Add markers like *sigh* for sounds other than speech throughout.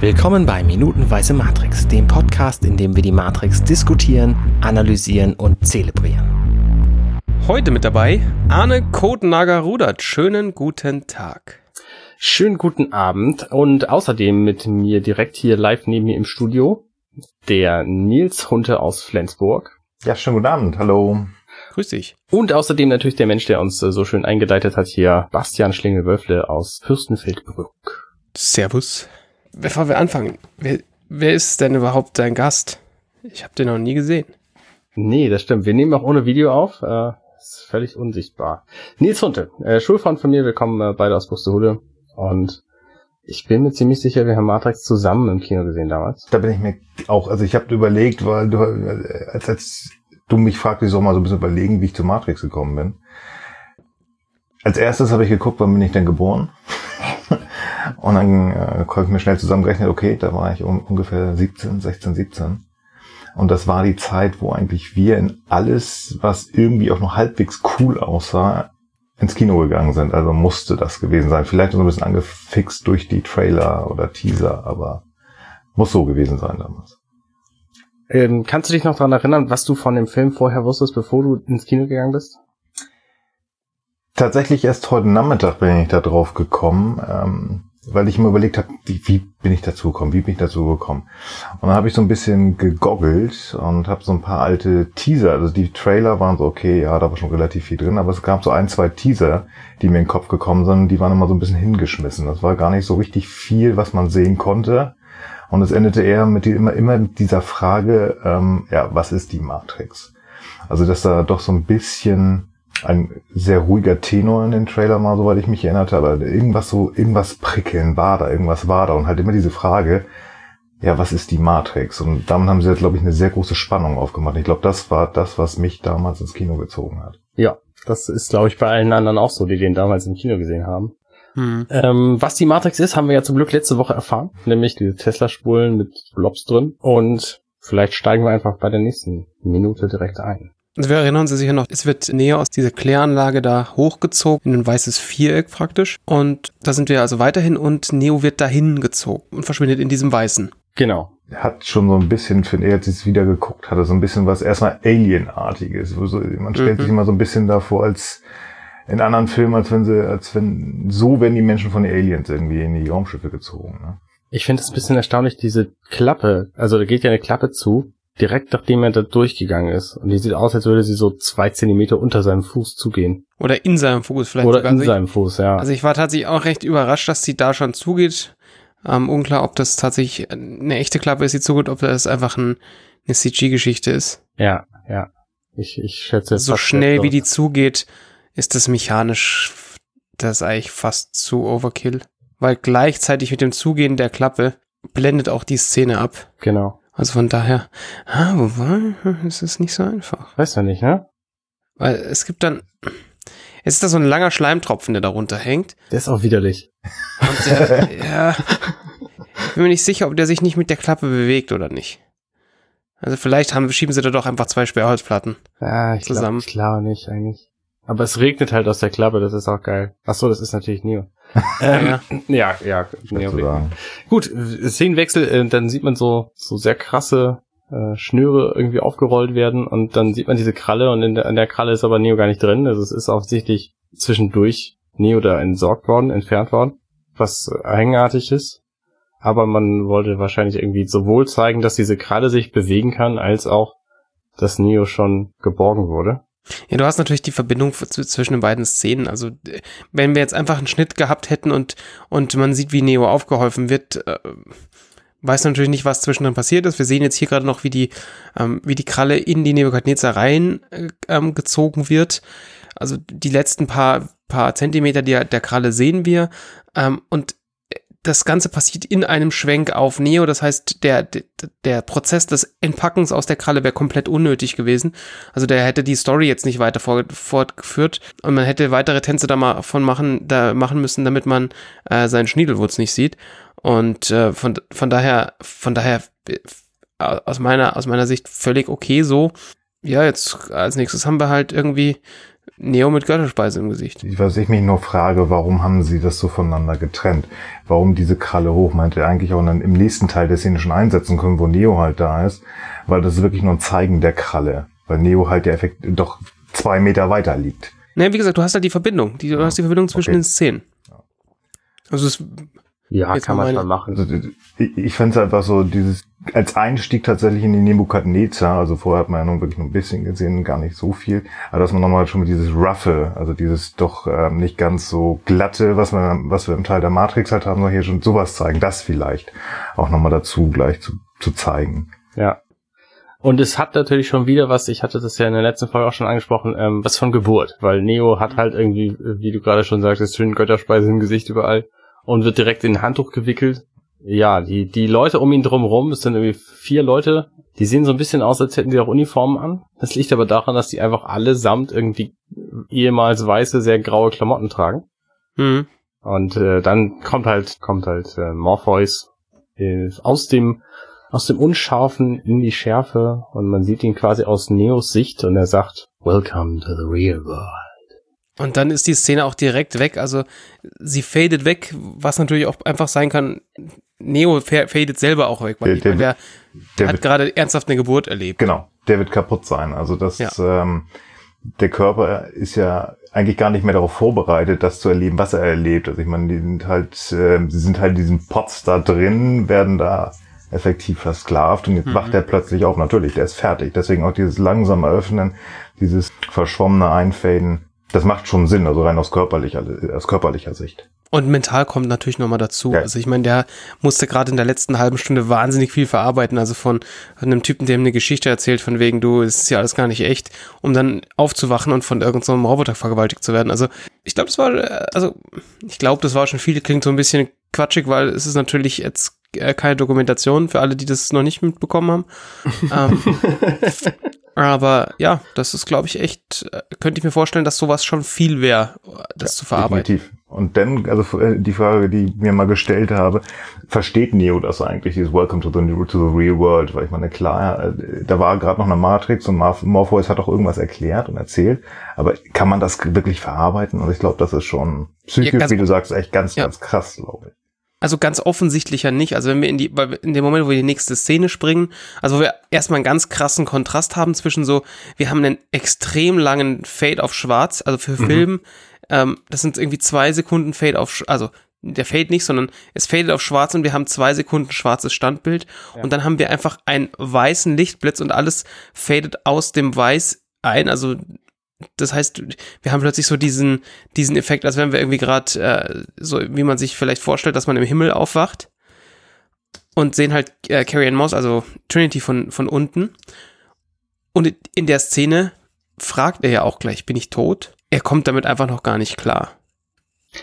Willkommen bei Minutenweise Matrix, dem Podcast, in dem wir die Matrix diskutieren, analysieren und zelebrieren. Heute mit dabei Arne Kotnager-Rudert. Schönen guten Tag. Schönen guten Abend und außerdem mit mir direkt hier live neben mir im Studio der Nils Hunte aus Flensburg. Ja, schönen guten Abend. Hallo. Grüß dich. Und außerdem natürlich der Mensch, der uns äh, so schön eingeleitet hat hier, Bastian Schlingel-Wölfle aus Fürstenfeldbruck. Servus. Bevor wir anfangen, wer, wer ist denn überhaupt dein Gast? Ich habe den noch nie gesehen. Nee, das stimmt. Wir nehmen auch ohne Video auf. Äh, ist völlig unsichtbar. Nils Hunte, äh, Schulfreund von mir, wir kommen äh, beide aus Buxtehude. Und ich bin mir ziemlich sicher, wir haben Matrix zusammen im Kino gesehen damals. Da bin ich mir auch, also ich habe überlegt, weil du, äh, als, als du mich fragtest, ich soll mal so ein bisschen überlegen, wie ich zu Matrix gekommen bin. Als erstes habe ich geguckt, wann bin ich denn geboren? Und dann äh, konnte ich mir schnell zusammengerechnet, okay, da war ich um, ungefähr 17, 16, 17. Und das war die Zeit, wo eigentlich wir in alles, was irgendwie auch noch halbwegs cool aussah, ins Kino gegangen sind. Also musste das gewesen sein. Vielleicht so ein bisschen angefixt durch die Trailer oder Teaser, aber muss so gewesen sein damals. Ähm, kannst du dich noch daran erinnern, was du von dem Film vorher wusstest, bevor du ins Kino gegangen bist? Tatsächlich erst heute Nachmittag bin ich da drauf gekommen. Ähm, weil ich mir überlegt habe, wie, wie bin ich dazu gekommen, wie bin ich dazu gekommen. Und dann habe ich so ein bisschen gegoggelt und habe so ein paar alte Teaser, also die Trailer waren so, okay, ja, da war schon relativ viel drin, aber es gab so ein, zwei Teaser, die mir in den Kopf gekommen sind, die waren immer so ein bisschen hingeschmissen. Das war gar nicht so richtig viel, was man sehen konnte. Und es endete eher mit die, immer, immer mit dieser Frage, ähm, ja, was ist die Matrix? Also, dass da doch so ein bisschen ein sehr ruhiger Tenor in den Trailer mal, soweit ich mich erinnerte, aber irgendwas so, irgendwas prickeln war da, irgendwas war da und halt immer diese Frage, ja, was ist die Matrix? Und damit haben sie, glaube ich, eine sehr große Spannung aufgemacht. Ich glaube, das war das, was mich damals ins Kino gezogen hat. Ja, das ist, glaube ich, bei allen anderen auch so, die den damals im Kino gesehen haben. Hm. Ähm, was die Matrix ist, haben wir ja zum Glück letzte Woche erfahren, nämlich diese Tesla-Spulen mit Blobs drin. Und vielleicht steigen wir einfach bei der nächsten Minute direkt ein. Also wir erinnern uns sicher noch, es wird näher aus dieser Kläranlage da hochgezogen, in ein weißes Viereck praktisch. Und da sind wir also weiterhin und Neo wird dahin gezogen und verschwindet in diesem Weißen. Genau. Hat schon so ein bisschen, finde ich, als ich es wieder geguckt hatte, so ein bisschen was erstmal Alienartiges. Man stellt mhm. sich immer so ein bisschen davor als in anderen Filmen, als wenn sie, als wenn, so werden die Menschen von den Aliens irgendwie in die Raumschiffe gezogen. Ne? Ich finde es ein bisschen erstaunlich, diese Klappe, also da geht ja eine Klappe zu, direkt nachdem er da durchgegangen ist. Und die sieht aus, als würde sie so zwei Zentimeter unter seinem Fuß zugehen. Oder in seinem Fuß vielleicht. Oder sogar. in also seinem Fuß, ja. Also ich war tatsächlich auch recht überrascht, dass sie da schon zugeht. Ähm, unklar, ob das tatsächlich eine echte Klappe ist, die zugeht, ob das einfach ein, eine CG-Geschichte ist. Ja, ja. Ich, ich schätze So schnell wie die zugeht, ist das mechanisch, das ist eigentlich fast zu Overkill. Weil gleichzeitig mit dem Zugehen der Klappe blendet auch die Szene ab. Genau. Also von daher, ah, wobei, es ist nicht so einfach. Weißt du nicht, ne? Weil es gibt dann, es ist da so ein langer Schleimtropfen, der darunter hängt. Der ist auch widerlich. Und der, *laughs* ja, ich bin mir nicht sicher, ob der sich nicht mit der Klappe bewegt oder nicht. Also vielleicht haben, schieben sie da doch einfach zwei Sperrholzplatten ja, ich zusammen. Glaub, ich glaube nicht eigentlich. Aber es regnet halt aus der Klappe, das ist auch geil. Ach so, das ist natürlich Neo. *laughs* ähm, ja, ja, Neo. Gut, Szenenwechsel, äh, dann sieht man so, so sehr krasse äh, Schnüre irgendwie aufgerollt werden und dann sieht man diese Kralle und in der, an der Kralle ist aber Neo gar nicht drin. Also es ist offensichtlich zwischendurch Neo da entsorgt worden, entfernt worden, was eigenartig ist. Aber man wollte wahrscheinlich irgendwie sowohl zeigen, dass diese Kralle sich bewegen kann, als auch, dass Neo schon geborgen wurde. Ja, du hast natürlich die Verbindung zwischen den beiden Szenen. Also, wenn wir jetzt einfach einen Schnitt gehabt hätten und, und man sieht, wie Neo aufgeholfen wird, äh, weiß natürlich nicht, was zwischendrin passiert ist. Wir sehen jetzt hier gerade noch, wie die, ähm, wie die Kralle in die Nebukadnezar rein äh, ähm, gezogen wird. Also die letzten paar, paar Zentimeter der, der Kralle sehen wir. Ähm, und das Ganze passiert in einem Schwenk auf Neo. Das heißt, der, der, der Prozess des Entpackens aus der Kralle wäre komplett unnötig gewesen. Also der hätte die Story jetzt nicht weiter fortgeführt und man hätte weitere Tänze da mal von machen, da machen müssen, damit man äh, seinen Schniedelwurz nicht sieht. Und äh, von, von daher, von daher äh, aus meiner, aus meiner Sicht völlig okay so. Ja, jetzt als nächstes haben wir halt irgendwie Neo mit Götterspeise im Gesicht. Was ich mich nur frage, warum haben sie das so voneinander getrennt? Warum diese Kralle hoch? Meinte eigentlich auch dann im nächsten Teil der Szene schon einsetzen können, wo Neo halt da ist, weil das ist wirklich nur ein Zeigen der Kralle, weil Neo halt der Effekt doch zwei Meter weiter liegt. Naja, wie gesagt, du hast halt die Verbindung, die, du hast die Verbindung zwischen Okay. den Szenen. Also es Ja, Jetzt kann man meine- mal machen. Also, ich ich fände es einfach so, dieses, als Einstieg tatsächlich in die Nebukadnezar, also vorher hat man ja nun wirklich nur ein bisschen gesehen, gar nicht so viel, aber dass man nochmal schon mit dieses Roughe, also dieses doch ähm, nicht ganz so glatte, was man, was wir im Teil der Matrix halt haben, soll hier schon sowas zeigen, das vielleicht auch nochmal dazu gleich zu, zu zeigen. Ja. Und es hat natürlich schon wieder was, ich hatte das ja in der letzten Folge auch schon angesprochen, ähm, was von Geburt, weil Neo hat halt irgendwie, wie du gerade schon sagtest, schön Götterspeise im Gesicht überall und wird direkt in ein Handtuch gewickelt. Ja, die, die Leute um ihn drumherum, es sind irgendwie vier Leute, die sehen so ein bisschen aus, als hätten die auch Uniformen an. Das liegt aber daran, dass die einfach allesamt irgendwie ehemals weiße, sehr graue Klamotten tragen. hm. Und äh, dann kommt halt, kommt halt äh, Morpheus äh, aus dem aus dem Unscharfen in die Schärfe und man sieht ihn quasi aus Neos Sicht und er sagt, Welcome to the real world. Und dann ist die Szene auch direkt weg. Also sie fadet weg, was natürlich auch einfach sein kann. Neo fa- fadet selber auch weg, weil Der- der, der- hat gerade ernsthaft eine Geburt erlebt. genau, der wird kaputt sein. Also das, Ja. ähm, der Körper ist ja eigentlich gar nicht mehr darauf vorbereitet, das zu erleben, was er erlebt. Also ich meine, die sind halt, äh, sie sind halt in diesen Pots da drin, werden da effektiv versklavt und jetzt Mhm. wacht er plötzlich auf. Natürlich, der ist fertig. Deswegen auch dieses langsame Öffnen, dieses verschwommene Einfaden. Das macht schon Sinn, also rein aus körperlicher, aus körperlicher Sicht. Und mental kommt natürlich nochmal dazu. Ja. Also ich meine, der musste gerade in der letzten halben Stunde wahnsinnig viel verarbeiten. Also von einem Typen, der ihm eine Geschichte erzählt, von wegen, du, es ist ja alles gar nicht echt, um dann aufzuwachen und von irgendeinem so einem Roboter vergewaltigt zu werden. Also ich glaube, das war, äh, also ich glaube, das war schon viel, klingt so ein bisschen quatschig, weil es ist natürlich jetzt äh, keine Dokumentation für alle, die das noch nicht mitbekommen haben. *laughs* ähm, aber ja, das ist, glaube ich, echt, äh, könnte ich mir vorstellen, dass sowas schon viel wäre, das zu verarbeiten. Definitiv. Und dann, also äh, die Frage, die ich mir mal gestellt habe, versteht Neo das eigentlich, dieses Welcome to the, to the real world? Weil ich meine, klar, äh, da war gerade noch eine Matrix und Morph- Morpheus hat auch irgendwas erklärt und erzählt, aber kann man das wirklich verarbeiten? Und ich glaube, das ist schon psychisch, Ja, wie du sagst, echt ganz, Ja. ganz krass, glaube ich. Also ganz offensichtlich ja nicht. Also wenn wir in die, in dem Moment, wo wir die nächste Szene springen, also wo wir erstmal einen ganz krassen Kontrast haben zwischen so, wir haben einen extrem langen Fade auf Schwarz, also für Film, ähm, das sind irgendwie zwei Sekunden Fade auf, also der Fade nicht, sondern es fadet auf Schwarz und wir haben zwei Sekunden schwarzes Standbild. Und dann haben wir einfach einen weißen Lichtblitz und alles fadet aus dem Weiß ein, also das heißt, wir haben plötzlich so diesen, diesen Effekt, als wenn wir irgendwie gerade, äh, so wie man sich vielleicht vorstellt, dass man im Himmel aufwacht und sehen halt äh, Carrie Ann Moss, also Trinity von, von unten. Und in der Szene fragt er ja auch gleich, bin ich tot? Er kommt damit einfach noch gar nicht klar.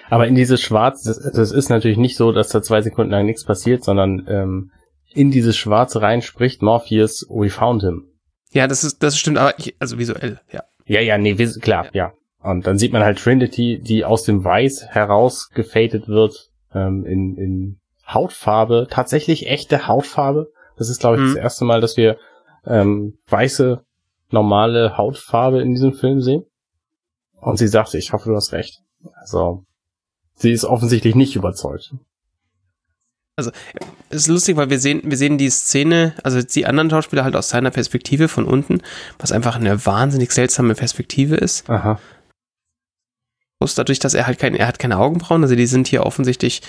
Aber in dieses Schwarz, das, das ist natürlich nicht so, dass da zwei Sekunden lang nichts passiert, sondern ähm, in dieses Schwarz rein spricht Morpheus, we found him. Ja, das ist, das stimmt, aber ich, also visuell, ja. Ja, ja, nee, klar, ja. Und dann sieht man halt Trinity, die aus dem Weiß heraus gefadet wird, ähm, in, in Hautfarbe, tatsächlich echte Hautfarbe. Das ist, glaube ich, Mhm. das erste Mal, dass wir ähm, weiße, normale Hautfarbe in diesem Film sehen. Und sie sagte, ich hoffe, du hast recht. Also, sie ist offensichtlich nicht überzeugt. Es ist lustig, weil wir sehen, wir sehen die Szene, also die anderen Schauspieler halt aus seiner Perspektive von unten, was einfach eine wahnsinnig seltsame Perspektive ist. Aha. Bloß dadurch, dass er halt kein, er hat keine Augenbrauen, also die sind hier offensichtlich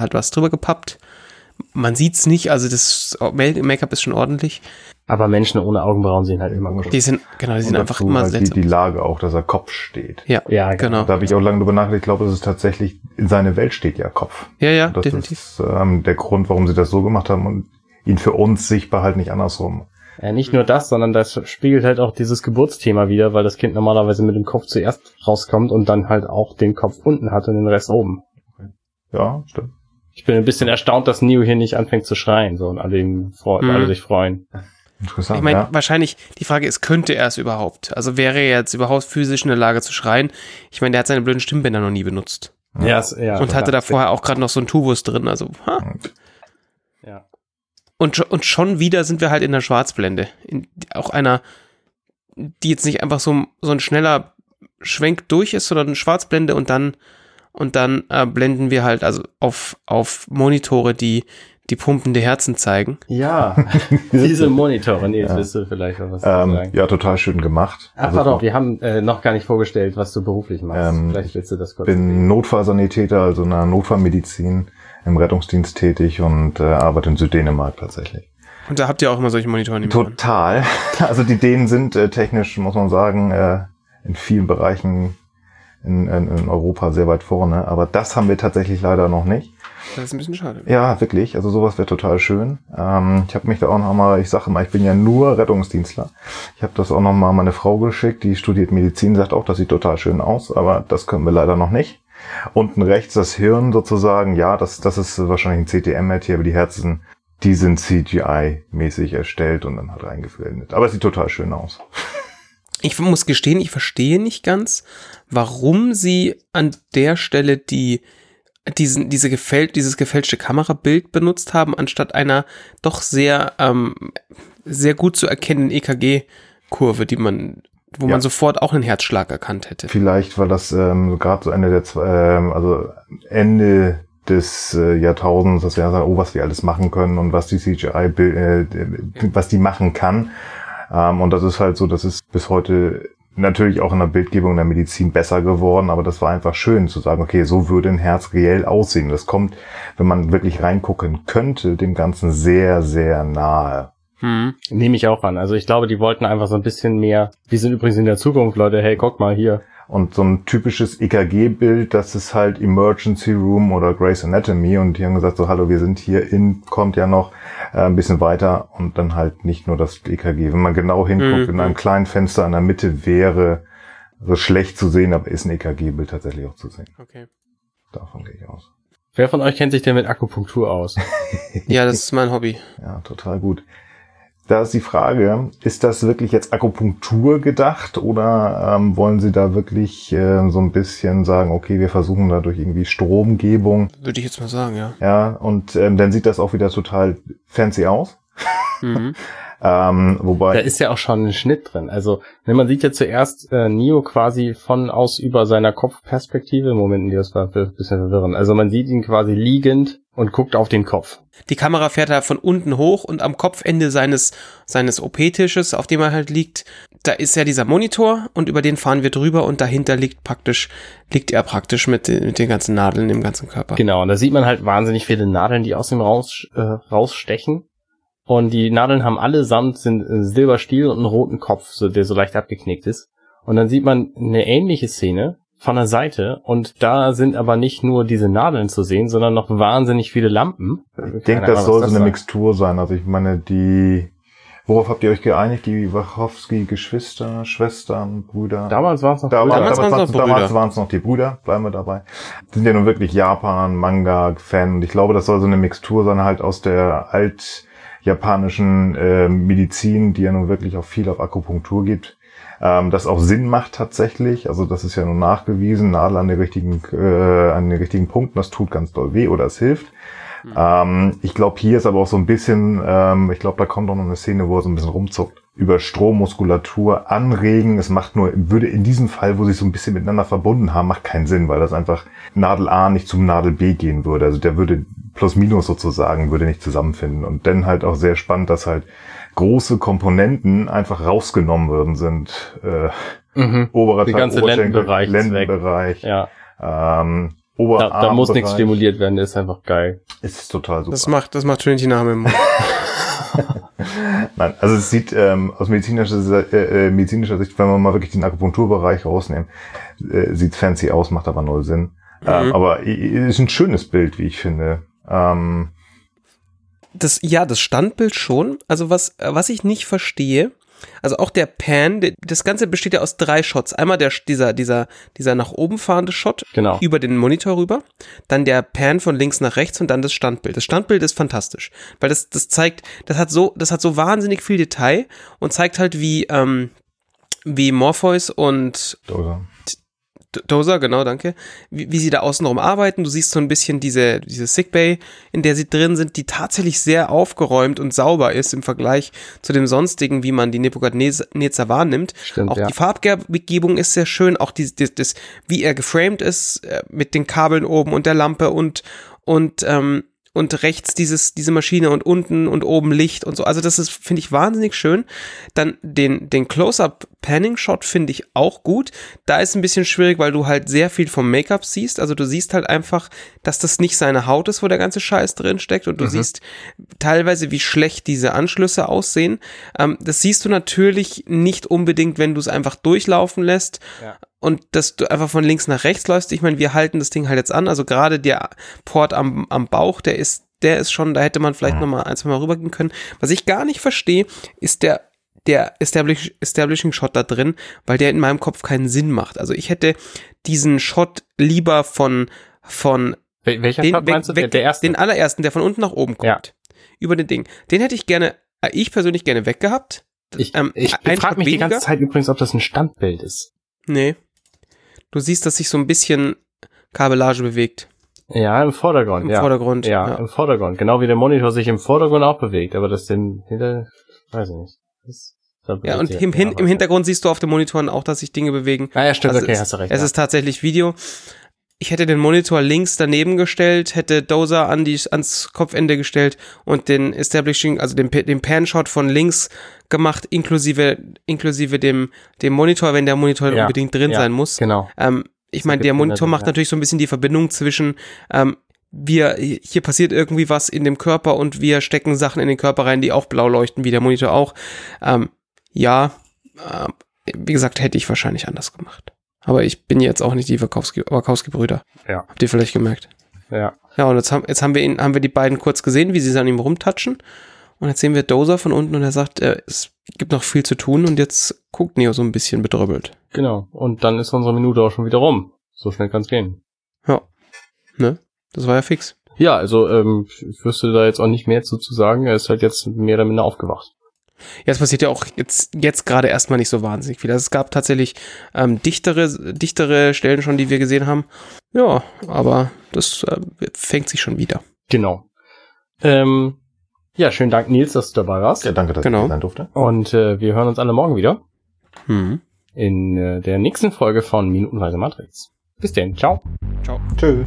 halt was drüber gepappt. Man sieht's nicht, also das Make-up ist schon ordentlich. Aber Menschen ohne Augenbrauen sehen halt immer gut. Die sind, genau, die sind einfach immer halt die, seltsam. die Lage auch, dass er Kopf steht. ja, Ja, genau. Da habe ich auch lange drüber nachgedacht, ich glaube, es ist tatsächlich, in seine Welt steht ja Kopf. Ja, ja, Das definitiv. ist ähm, der Grund, warum sie das so gemacht haben und ihn für uns sichtbar halt nicht andersrum. Ja, nicht nur das, sondern das spiegelt halt auch dieses Geburtsthema wieder, weil das Kind normalerweise mit dem Kopf zuerst rauskommt und dann halt auch den Kopf unten hat und den Rest oben. Ja, stimmt. Ich bin ein bisschen erstaunt, dass Neo hier nicht anfängt zu schreien, so und alle, freu Mhm. alle sich freuen. Interessant, Ich meine, ja. wahrscheinlich, die Frage ist, könnte er es überhaupt? Also wäre er jetzt überhaupt physisch in der Lage zu schreien? Ich meine, der hat seine blöden Stimmbänder noch nie benutzt. Ja, es- ja und hatte da vorher auch gerade noch so einen Tubus drin, also, ha. Ja. Und, und schon wieder sind wir halt in der Schwarzblende. In auch einer die jetzt nicht einfach so, so ein schneller Schwenk durch ist, sondern eine Schwarzblende und dann und dann äh, blenden wir halt also auf, auf Monitore, die die pumpende Herzen zeigen. Ja, *laughs* diese Monitore. Nee, jetzt ja. wirst du vielleicht was ähm, sagen. Ja, total schön gemacht. Ach, also, pardon, wir haben äh, noch gar nicht vorgestellt, was du beruflich machst. Ähm, vielleicht willst du das kurz. Ich bin Notfallsanitäter, also in der Notfallmedizin im Rettungsdienst tätig und äh, arbeite in Süddänemark tatsächlich. Und da habt ihr auch immer solche Monitore? Total. *laughs* Also die Dänen sind äh, technisch, muss man sagen, äh, in vielen Bereichen in, in, in Europa sehr weit vorne. Aber das haben wir tatsächlich leider noch nicht. Das ist ein bisschen schade. Ja, wirklich. Also sowas wäre total schön. Ähm, ich habe mich da auch noch mal, ich sage mal, ich bin ja nur Rettungsdienstler. Ich habe das auch noch mal meine Frau geschickt, die studiert Medizin, sagt auch, das sieht total schön aus, aber das können wir leider noch nicht. Unten rechts das Hirn sozusagen, ja, das, das ist wahrscheinlich ein CTM-Met hier, aber die Herzen, die sind CGI-mäßig erstellt und dann halt reingeblendet. Aber es sieht total schön aus. Ich muss gestehen, ich verstehe nicht ganz, warum sie an der Stelle die diesen, diese gefälsch, dieses gefälschte Kamerabild benutzt haben, anstatt einer doch sehr, ähm, sehr gut zu erkennenden EKG-Kurve, die man, wo ja. man sofort auch einen Herzschlag erkannt hätte. Vielleicht war das ähm, gerade so Ende der, ähm, also Ende des äh, Jahrtausends, dass wir sagen, oh, was wir alles machen können und was die CGI, äh, was die machen kann. Ähm, und das ist halt so, dass es bis heute natürlich auch in der Bildgebung der Medizin besser geworden, aber das war einfach schön zu sagen, okay, so würde ein Herz reell aussehen. Das kommt, wenn man wirklich reingucken könnte, dem Ganzen sehr, sehr nahe. Hm. Nehme ich auch an. Also ich glaube, die wollten einfach so ein bisschen mehr, wir sind übrigens in der Zukunft, Leute, hey, guck mal hier. Und so ein typisches EKG-Bild, das ist halt Emergency Room oder Grace Anatomy und die haben gesagt, so hallo, wir sind hier in, kommt ja noch äh, ein bisschen weiter und dann halt nicht nur das EKG. Wenn man genau hinguckt, mhm. in einem kleinen Fenster an der Mitte wäre so schlecht zu sehen, aber ist ein EKG-Bild tatsächlich auch zu sehen. Okay. Davon gehe ich aus. Wer von euch kennt sich denn mit Akupunktur aus? ja, das ist mein Hobby. Ja, total gut. Da ist die Frage, ist das wirklich jetzt Akupunktur gedacht oder ähm, wollen Sie da wirklich äh, so ein bisschen sagen, okay, wir versuchen dadurch irgendwie Stromgebung? Würde ich jetzt mal sagen, ja. Ja, und ähm, dann sieht das auch wieder total fancy aus. Mhm. *laughs* ähm, wobei. Da ist ja auch schon ein Schnitt drin. Also, wenn man sieht ja zuerst äh, Neo quasi von aus über seiner Kopfperspektive. Moment, das war ein bisschen verwirrend. Also man sieht ihn quasi liegend und guckt auf den Kopf. Die Kamera fährt da von unten hoch und am Kopfende seines, seines OP-Tisches, auf dem er halt liegt, da ist ja dieser Monitor und über den fahren wir drüber und dahinter liegt praktisch, liegt er praktisch mit, mit den ganzen Nadeln im ganzen Körper. Genau, und da sieht man halt wahnsinnig viele Nadeln, die aus ihm raus, äh, rausstechen. Und die Nadeln haben allesamt sind Silberstiel und einen roten Kopf, so, der so leicht abgeknickt ist. Und dann sieht man eine ähnliche Szene, von der Seite und da sind aber nicht nur diese Nadeln zu sehen, sondern noch wahnsinnig viele Lampen. Ich denke, das soll so eine Mixtur sein. Also ich meine, die Worauf habt ihr euch geeinigt? Die Wachowski-Geschwister, Schwestern, Brüder? Damals waren es noch damals, Brüder. Damals, damals, noch damals waren es noch die Brüder, bleiben wir dabei. Die sind ja nun wirklich Japan, Manga-Fan und ich glaube, das soll so eine Mixtur sein halt aus der altjapanischen äh, Medizin, die ja nun wirklich auch viel auf Akupunktur gibt ähm, das auch Sinn macht tatsächlich. Also das ist ja nun nachgewiesen, Nadel an den richtigen, äh, an den richtigen Punkten, das tut ganz doll weh oder es hilft. Mhm. Ähm, ich glaube, hier ist aber auch so ein bisschen, ähm, ich glaube, da kommt auch noch eine Szene, wo er so ein bisschen rumzuckt über Strommuskulatur anregen. Es macht nur, würde in diesem Fall, wo sie so ein bisschen miteinander verbunden haben, macht keinen Sinn, weil das einfach Nadel A nicht zum Nadel B gehen würde. Also der würde plus minus sozusagen, würde nicht zusammenfinden. Und dann halt auch sehr spannend, dass halt große Komponenten einfach rausgenommen worden sind. Äh, mhm. Oberer Der ganze Lendenbereich. Lendenbereich. Ja. Ähm, Oberarm da, da muss nichts stimuliert werden, der ist einfach geil. Ist total super. Das macht, das macht Trinity Name im Mund. *laughs* Nein, also es sieht ähm, aus medizinischer, äh, äh, medizinischer Sicht, wenn wir mal wirklich den Akupunkturbereich rausnehmen, äh, sieht fancy aus, macht aber null Sinn. Ähm, mhm. Ähm, aber ist ein schönes Bild, wie ich finde. Ähm, das, ja, das Standbild schon. Also was, was ich nicht verstehe, also auch der Pan, das Ganze besteht ja aus drei Shots. Einmal der, dieser, dieser, dieser nach oben fahrende Shot genau. über den Monitor rüber. Dann der Pan von links nach rechts und dann das Standbild. Das Standbild ist fantastisch, weil das, das zeigt, das hat so, das hat so wahnsinnig viel Detail und zeigt halt, wie, ähm, wie Morpheus und Dosa. Dozer, genau, danke. Wie, wie sie da außenrum arbeiten. Du siehst so ein bisschen diese, diese Sickbay, in der sie drin sind, die tatsächlich sehr aufgeräumt und sauber ist im Vergleich zu dem sonstigen, wie man die Nebukadnezar wahrnimmt. Stimmt, auch ja. die Farbgebung ist sehr schön, auch die, das, das, wie er geframed ist, äh, mit den Kabeln oben und der Lampe und, und, ähm, und rechts dieses, diese Maschine und unten und oben Licht und so. Also das ist, finde ich, wahnsinnig schön. Dann den, den Close-Up-Panning-Shot finde ich auch gut. Da ist ein bisschen schwierig, weil du halt sehr viel vom Make-up siehst. Also du siehst halt einfach, dass das nicht seine Haut ist, wo der ganze Scheiß drin steckt. Und du Mhm. siehst teilweise, wie schlecht diese Anschlüsse aussehen. Ähm, das siehst du natürlich nicht unbedingt, wenn du es einfach durchlaufen lässt. Ja. Und dass du einfach von links nach rechts läufst. Ich meine, wir halten das Ding halt jetzt an. Also gerade der Port am, am Bauch, der ist, der ist schon, da hätte man vielleicht noch mal ein, zwei Mal rübergehen können. Was ich gar nicht verstehe, ist der der Establish, Establishing Shot da drin, weil der in meinem Kopf keinen Sinn macht. Also ich hätte diesen Shot lieber von von Wel welcher den, Shot meinst du? weg, der, erste? den allerersten, der von unten nach oben kommt. Über den Ding. Den hätte ich gerne, äh, ich persönlich gerne weggehabt. ich ähm, ich, ich frage mich die weniger? ganze Zeit übrigens, ob das ein Standbild ist. Nee. Du siehst, dass sich so ein bisschen Kabellage bewegt Ja, im Vordergrund. im ja. Vordergrund. Ja, im Vordergrund. Genau wie der Monitor sich im Vordergrund auch bewegt, aber das den hinter, weiß ich nicht. Das, da Ja, und im, hin, ja, im Hintergrund siehst du auf den Monitoren auch, dass sich Dinge bewegen. Ah ja, stimmt, Also okay, es, hast du recht. Es ja. ist tatsächlich Video. Ich hätte den Monitor links daneben gestellt, hätte Dozer an die, ans Kopfende gestellt und den Establishing, also den, den Pan-Shot von links gemacht, inklusive, inklusive dem, dem Monitor, wenn der Monitor Ja, unbedingt drin ja, sein muss. Genau. Ähm, ich meine, der Monitor natürlich, macht natürlich so ein bisschen die Verbindung zwischen, ähm, wir, hier passiert irgendwie was in dem Körper und wir stecken Sachen in den Körper rein, die auch blau leuchten, wie der Monitor auch. Ähm, ja, ähm, wie gesagt, hätte ich wahrscheinlich anders gemacht. Aber ich bin jetzt auch nicht die Wachowski- Wachowski-Brüder. Ja. Habt ihr vielleicht gemerkt? Ja. Ja, und jetzt haben, jetzt haben wir ihn, haben wir die beiden kurz gesehen, wie sie an ihm rumtatschen. Und jetzt sehen wir Dozer von unten und er sagt, äh, es gibt noch viel zu tun und jetzt guckt Neo so ein bisschen bedröbbelt. Genau. Und dann ist unsere Minute auch schon wieder rum. So schnell kann's gehen. Ja. Ne? Das war ja fix. Ja, also ähm, ich wüsste da jetzt auch nicht mehr zu, zu sagen. Er ist halt jetzt mehr oder minder aufgewacht. Ja, es passiert ja auch jetzt, jetzt gerade erstmal nicht so wahnsinnig viel. Also es gab tatsächlich ähm, dichtere, dichtere Stellen schon, die wir gesehen haben. Ja, aber das äh, fängt sich schon wieder. Genau. Ähm, ja, schönen Dank, Nils, dass du dabei warst. Ja, danke, dass Genau. ich hier sein durfte. Und äh, wir hören uns alle morgen wieder Hm. in äh, der nächsten Folge von Minutenweise Matrix. Bis denn, ciao. Ciao. Tschüss.